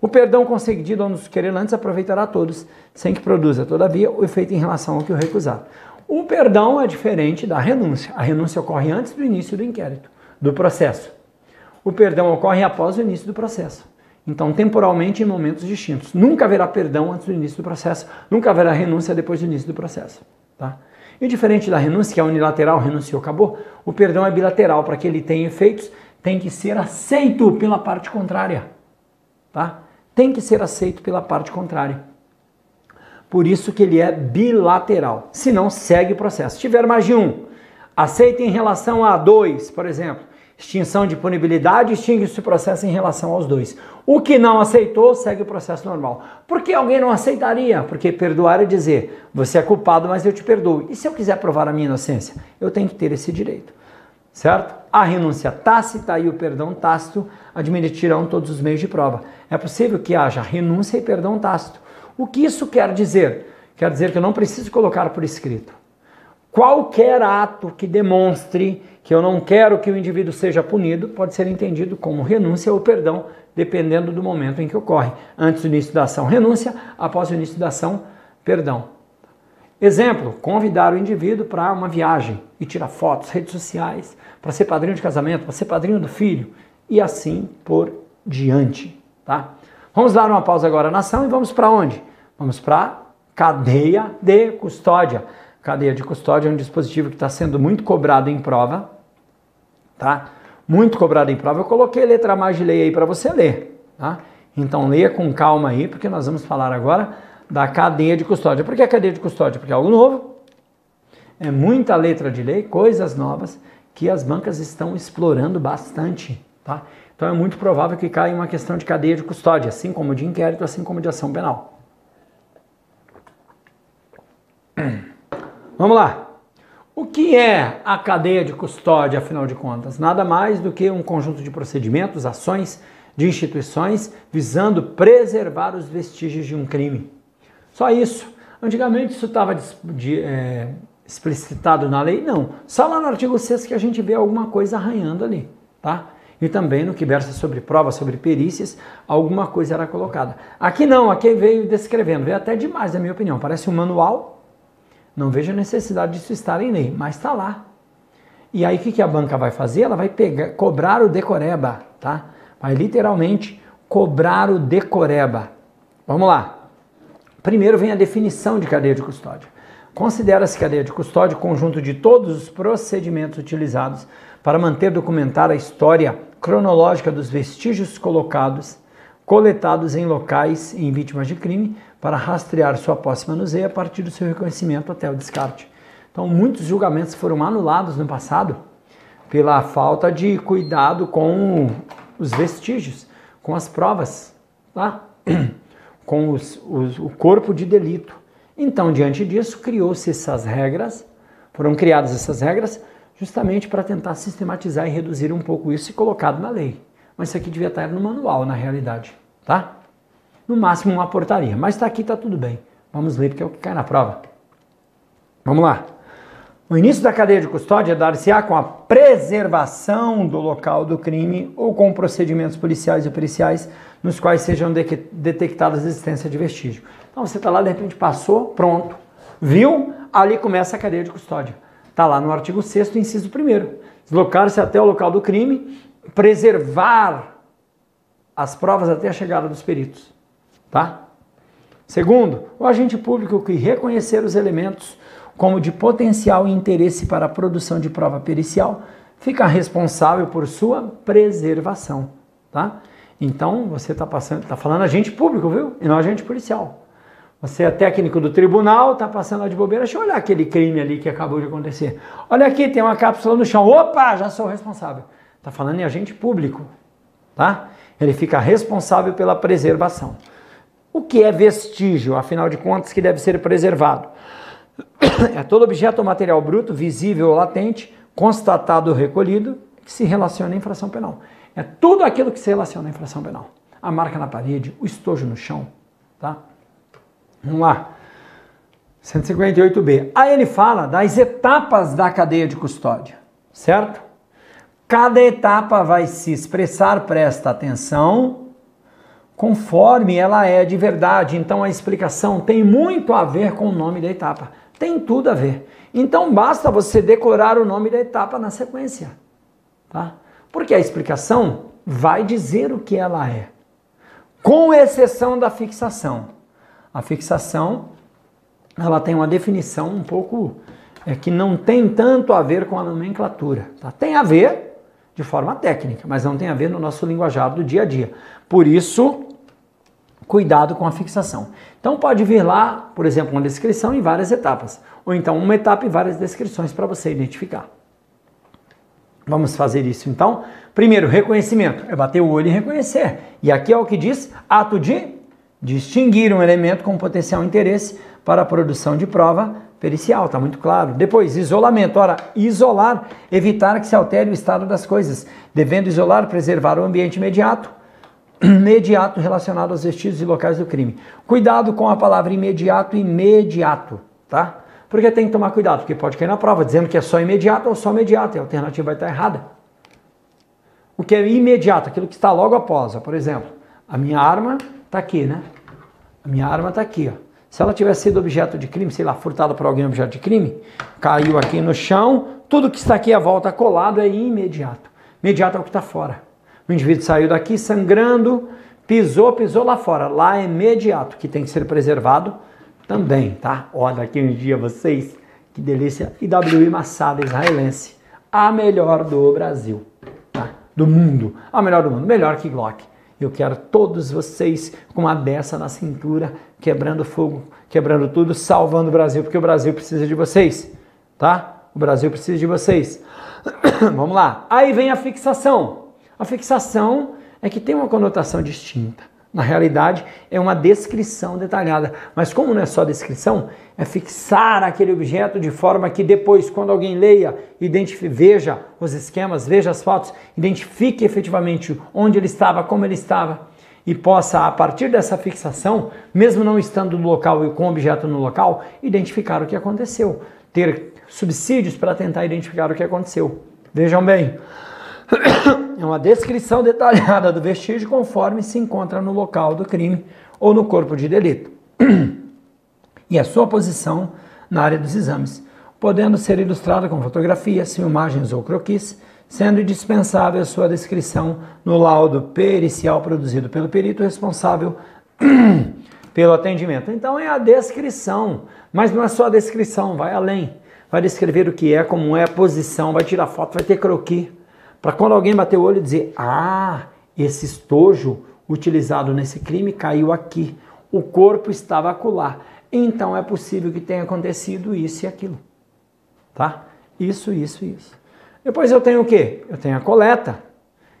O perdão concedido aos querelantes aproveitará a todos, sem que produza, todavia, o efeito em relação ao que o recusar. O perdão é diferente da renúncia. A renúncia ocorre antes do início do inquérito, do processo. O perdão ocorre após o início do processo. Então, temporalmente, em momentos distintos. Nunca haverá perdão antes do início do processo, nunca haverá renúncia depois do início do processo. Tá? E diferente da renúncia, que é unilateral, renunciou, acabou, o perdão é bilateral. Para que ele tenha efeitos, tem que ser aceito pela parte contrária. Tá? Tem que ser aceito pela parte contrária. Por isso que ele é bilateral. Se não, segue o processo. Se tiver mais de um, aceita em relação a dois, por exemplo extinção de punibilidade, extingue-se o processo em relação aos dois. O que não aceitou, segue o processo normal. Por que alguém não aceitaria? Porque perdoar é dizer, você é culpado, mas eu te perdoo. E se eu quiser provar a minha inocência? Eu tenho que ter esse direito. Certo? A renúncia tácita e o perdão tácito admitirão todos os meios de prova. É possível que haja renúncia e perdão tácito. O que isso quer dizer? Quer dizer que eu não preciso colocar por escrito. Qualquer ato que demonstre que eu não quero que o indivíduo seja punido pode ser entendido como renúncia ou perdão, dependendo do momento em que ocorre. Antes do início da ação, renúncia, após o início da ação, perdão. Exemplo: convidar o indivíduo para uma viagem e tirar fotos, redes sociais, para ser padrinho de casamento, para ser padrinho do filho e assim por diante. Tá? Vamos dar uma pausa agora na ação e vamos para onde? Vamos para cadeia de custódia cadeia de custódia é um dispositivo que está sendo muito cobrado em prova, tá? Muito cobrado em prova. Eu coloquei letra mais de lei aí para você ler, tá? Então leia com calma aí, porque nós vamos falar agora da cadeia de custódia. Por que a cadeia de custódia? Porque é algo novo, é muita letra de lei, coisas novas que as bancas estão explorando bastante, tá? Então é muito provável que caia uma questão de cadeia de custódia, assim como de inquérito, assim como de ação penal. Vamos lá. O que é a cadeia de custódia, afinal de contas? Nada mais do que um conjunto de procedimentos, ações de instituições visando preservar os vestígios de um crime. Só isso. Antigamente isso estava é, explicitado na lei? Não. Só lá no artigo 6 que a gente vê alguma coisa arranhando ali, tá? E também no que versa sobre provas, sobre perícias, alguma coisa era colocada. Aqui não, aqui veio descrevendo, veio até demais, na minha opinião. Parece um manual não vejo a necessidade disso estar em lei, mas está lá. E aí o que, que a banca vai fazer? Ela vai pegar, cobrar o decoreba, tá? Vai literalmente cobrar o decoreba. Vamos lá. Primeiro vem a definição de cadeia de custódia. Considera-se cadeia de custódia o conjunto de todos os procedimentos utilizados para manter documentar a história cronológica dos vestígios colocados, coletados em locais em vítimas de crime, para rastrear sua posse manuseio a partir do seu reconhecimento até o descarte. Então, muitos julgamentos foram anulados no passado pela falta de cuidado com os vestígios, com as provas, tá? com os, os, o corpo de delito. Então, diante disso, criou-se essas regras, foram criadas essas regras justamente para tentar sistematizar e reduzir um pouco isso e colocado na lei. Mas isso aqui devia estar no manual, na realidade, tá? no máximo uma portaria. Mas está aqui, está tudo bem. Vamos ler porque é o que cai na prova. Vamos lá. O início da cadeia de custódia dar-se-á com a preservação do local do crime ou com procedimentos policiais e periciais nos quais sejam de detectadas a existência de vestígio. Então você está lá, de repente passou, pronto, viu, ali começa a cadeia de custódia. Está lá no artigo 6 inciso 1 Deslocar-se até o local do crime, preservar as provas até a chegada dos peritos. Tá? Segundo, o agente público que reconhecer os elementos como de potencial interesse para a produção de prova pericial fica responsável por sua preservação. Tá? Então, você está passando, tá falando agente público, viu? E não agente policial. Você é técnico do tribunal, está passando lá de bobeira, deixa eu olhar aquele crime ali que acabou de acontecer. Olha aqui, tem uma cápsula no chão. Opa, já sou responsável. Está falando em agente público, tá? Ele fica responsável pela preservação. O que é vestígio, afinal de contas, que deve ser preservado? É todo objeto ou material bruto, visível ou latente, constatado ou recolhido, que se relaciona à infração penal. É tudo aquilo que se relaciona à infração penal. A marca na parede, o estojo no chão, tá? Vamos lá. 158b. Aí ele fala das etapas da cadeia de custódia, certo? Cada etapa vai se expressar, presta atenção, conforme ela é de verdade. Então a explicação tem muito a ver com o nome da etapa. Tem tudo a ver. Então basta você decorar o nome da etapa na sequência, tá? Porque a explicação vai dizer o que ela é, com exceção da fixação. A fixação ela tem uma definição um pouco é, que não tem tanto a ver com a nomenclatura. Tá? Tem a ver de forma técnica, mas não tem a ver no nosso linguajar do dia a dia. Por isso, cuidado com a fixação. Então pode vir lá, por exemplo, uma descrição em várias etapas, ou então uma etapa e várias descrições para você identificar. Vamos fazer isso então. Primeiro, reconhecimento. É bater o olho e reconhecer. E aqui é o que diz ato de distinguir um elemento com potencial interesse para a produção de prova pericial, está muito claro. Depois, isolamento. Ora, isolar, evitar que se altere o estado das coisas, devendo isolar, preservar o ambiente imediato, imediato relacionado aos vestígios e locais do crime. Cuidado com a palavra imediato, imediato, tá? Porque tem que tomar cuidado, porque pode cair na prova dizendo que é só imediato ou só imediato, e a alternativa vai estar errada. O que é imediato, aquilo que está logo após, ó, por exemplo, a minha arma está aqui, né? A minha arma está aqui, ó. Se ela tivesse sido objeto de crime, sei lá, furtada por alguém objeto de crime, caiu aqui no chão, tudo que está aqui à volta colado é imediato. Imediato é o que está fora. O indivíduo saiu daqui sangrando, pisou, pisou lá fora. Lá é imediato, que tem que ser preservado também, tá? Olha aqui um dia vocês, que delícia. IWI Massada israelense, a melhor do Brasil, tá? Do mundo, a melhor do mundo, melhor que Glock. Eu quero todos vocês com uma dessa na cintura, quebrando fogo, quebrando tudo, salvando o Brasil, porque o Brasil precisa de vocês, tá? O Brasil precisa de vocês. Vamos lá. Aí vem a fixação. A fixação é que tem uma conotação distinta. Na realidade, é uma descrição detalhada. Mas como não é só descrição, é fixar aquele objeto de forma que depois, quando alguém leia, veja os esquemas, veja as fotos, identifique efetivamente onde ele estava, como ele estava, e possa, a partir dessa fixação, mesmo não estando no local e com o objeto no local, identificar o que aconteceu. Ter subsídios para tentar identificar o que aconteceu. Vejam bem. é uma descrição detalhada do vestígio conforme se encontra no local do crime ou no corpo de delito. e a sua posição na área dos exames, podendo ser ilustrada com fotografias, filmagens ou croquis, sendo indispensável a sua descrição no laudo pericial produzido pelo perito responsável pelo atendimento. Então é a descrição, mas não é só a descrição, vai além. Vai descrever o que é, como é a posição, vai tirar foto, vai ter croquis para quando alguém bater o olho e dizer: Ah, esse estojo utilizado nesse crime caiu aqui, o corpo estava acolá. Então é possível que tenha acontecido isso e aquilo. Tá? Isso, isso, isso. Depois eu tenho o quê? Eu tenho a coleta,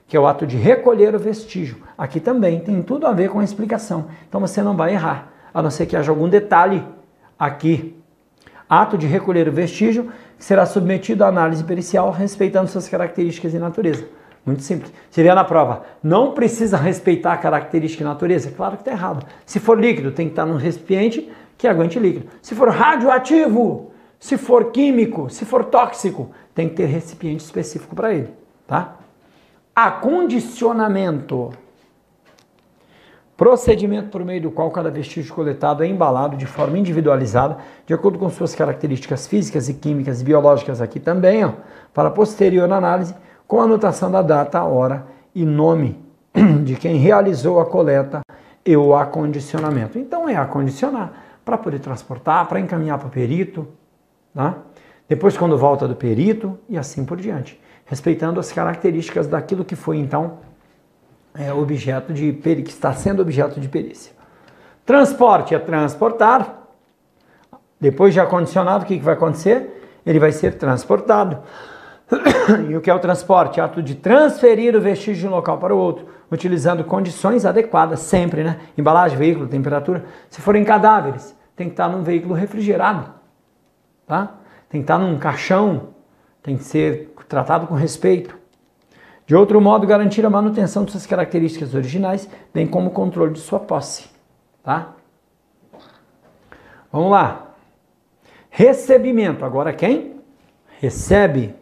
que é o ato de recolher o vestígio. Aqui também tem tudo a ver com a explicação. Então você não vai errar, a não ser que haja algum detalhe aqui. Ato de recolher o vestígio será submetido à análise pericial respeitando suas características e natureza. Muito simples. Se vier na prova, não precisa respeitar a característica e natureza? Claro que está errado. Se for líquido, tem que estar num recipiente que aguente líquido. Se for radioativo, se for químico, se for tóxico, tem que ter recipiente específico para ele. Tá? Acondicionamento. Procedimento por meio do qual cada vestígio coletado é embalado de forma individualizada, de acordo com suas características físicas e químicas e biológicas aqui também, ó, para posterior análise, com anotação da data, hora e nome de quem realizou a coleta e o acondicionamento. Então é acondicionar para poder transportar, para encaminhar para o perito, tá? depois quando volta do perito e assim por diante, respeitando as características daquilo que foi então é, objeto de que está sendo objeto de perícia. Transporte é transportar. Depois de acondicionado, o que, que vai acontecer? Ele vai ser transportado. E o que é o transporte? Ato de transferir o vestígio de um local para o outro, utilizando condições adequadas, sempre, né? Embalagem, veículo, temperatura. Se forem cadáveres, tem que estar num veículo refrigerado, tá? Tem que estar num caixão, tem que ser tratado com respeito. De outro modo, garantir a manutenção de suas características originais, bem como o controle de sua posse, tá? Vamos lá. Recebimento. Agora quem? Recebe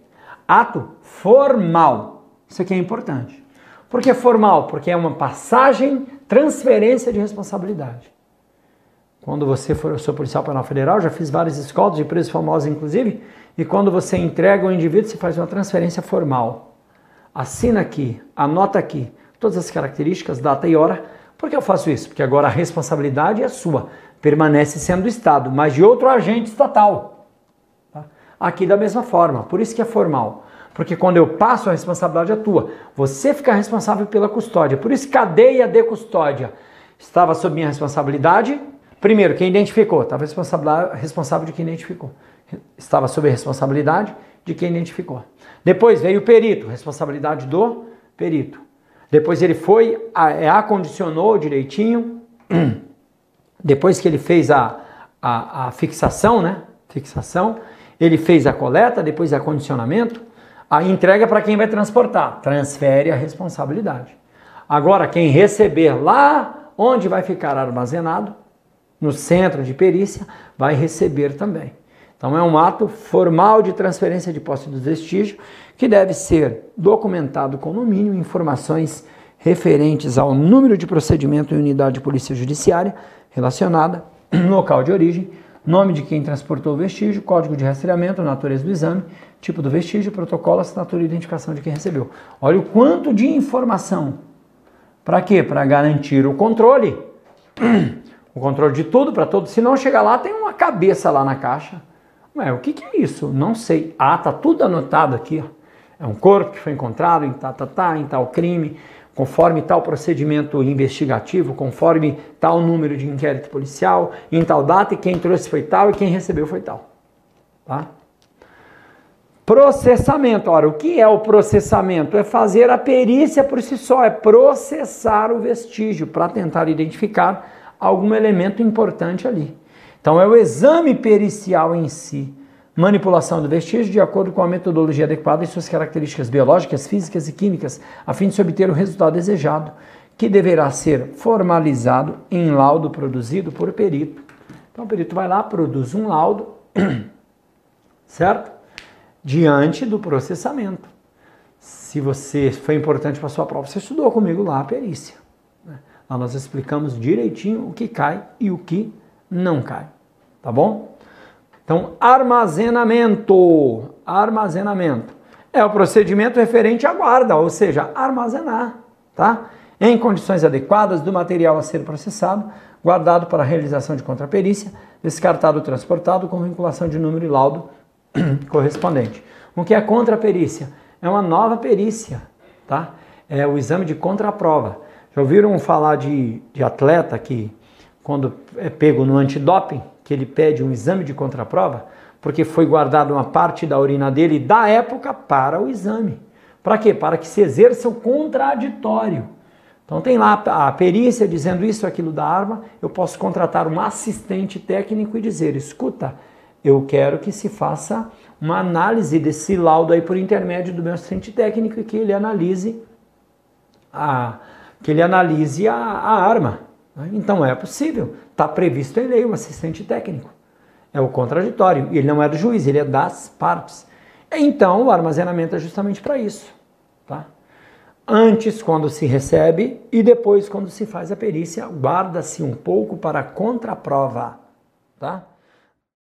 ato formal. Isso aqui é importante. Por que formal? Porque é uma passagem, transferência de responsabilidade. Quando você for, eu sou policial penal federal, já fiz várias escolas de presos famosos, inclusive, e quando você entrega o indivíduo, você faz uma transferência formal. Assina aqui, anota aqui todas as características, data e hora. Por que eu faço isso? Porque agora a responsabilidade é sua, permanece sendo do Estado, mas de outro agente estatal aqui da mesma forma. Por isso que é formal. Porque quando eu passo, a responsabilidade é tua. Você fica responsável pela custódia. Por isso, cadeia de custódia. Estava sob minha responsabilidade. Primeiro, quem identificou? Estava responsável de quem identificou. Estava sob a responsabilidade de quem identificou. Depois veio o perito, responsabilidade do perito. Depois ele foi, é, acondicionou direitinho. Depois que ele fez a, a, a fixação, né? Fixação ele fez a coleta, depois acondicionamento, a entrega para quem vai transportar, transfere a responsabilidade. Agora, quem receber lá onde vai ficar armazenado, no centro de perícia, vai receber também. Então é um ato formal de transferência de posse do vestígio que deve ser documentado com no mínimo informações referentes ao número de procedimento em unidade de polícia judiciária relacionada, local de origem, nome de quem transportou o vestígio, código de rastreamento, natureza do exame, tipo do vestígio, protocolo, assinatura e identificação de quem recebeu. Olha o quanto de informação. Para quê? Para garantir o controle. O controle de tudo para todos. Se não chegar lá, tem uma cabeça lá na caixa. Ué, o que, que é isso? Não sei. Ah, tá tudo anotado aqui. Ó. É um corpo que foi encontrado em tal, tal, tal, em tal crime conforme tal procedimento investigativo, conforme tal número de inquérito policial, em tal data, e quem trouxe foi tal e quem recebeu foi tal. Tá? Processamento. Ora, o que é o processamento? É fazer a perícia por si só, é processar o vestígio para tentar identificar algum elemento importante ali. Então, é o exame pericial em si manipulação do vestígio de acordo com a metodologia adequada e suas características biológicas, físicas e químicas, a fim de se obter o resultado desejado, que deverá ser formalizado em laudo produzido por perito. Então o perito vai lá, produz um laudo, certo? Diante do processamento. Se você foi importante para sua prova, você estudou comigo lá a perícia. Né? Lá nós explicamos direitinho o que cai e o que não cai. Tá bom? Então, armazenamento. Armazenamento é o procedimento referente à guarda, ou seja, armazenar, tá? Em condições adequadas do material a ser processado, guardado para realização de contraperícia, descartado ou transportado com vinculação de número e laudo correspondente. O que é contraperícia? É uma nova perícia, tá? É o exame de contraprova. Já ouviram falar de, de atleta que, quando é pego no antidoping, que ele pede um exame de contraprova, porque foi guardada uma parte da urina dele da época para o exame. Para quê? Para que se exerça o contraditório. Então tem lá a perícia dizendo isso, aquilo da arma, eu posso contratar um assistente técnico e dizer, escuta, eu quero que se faça uma análise desse laudo aí por intermédio do meu assistente técnico e que ele analise a, que ele analise a, a arma. Então é possível, está previsto em lei o assistente técnico. É o contraditório. Ele não é do juiz, ele é das partes. Então o armazenamento é justamente para isso. Tá? Antes, quando se recebe, e depois, quando se faz a perícia, guarda-se um pouco para a contraprova. Tá?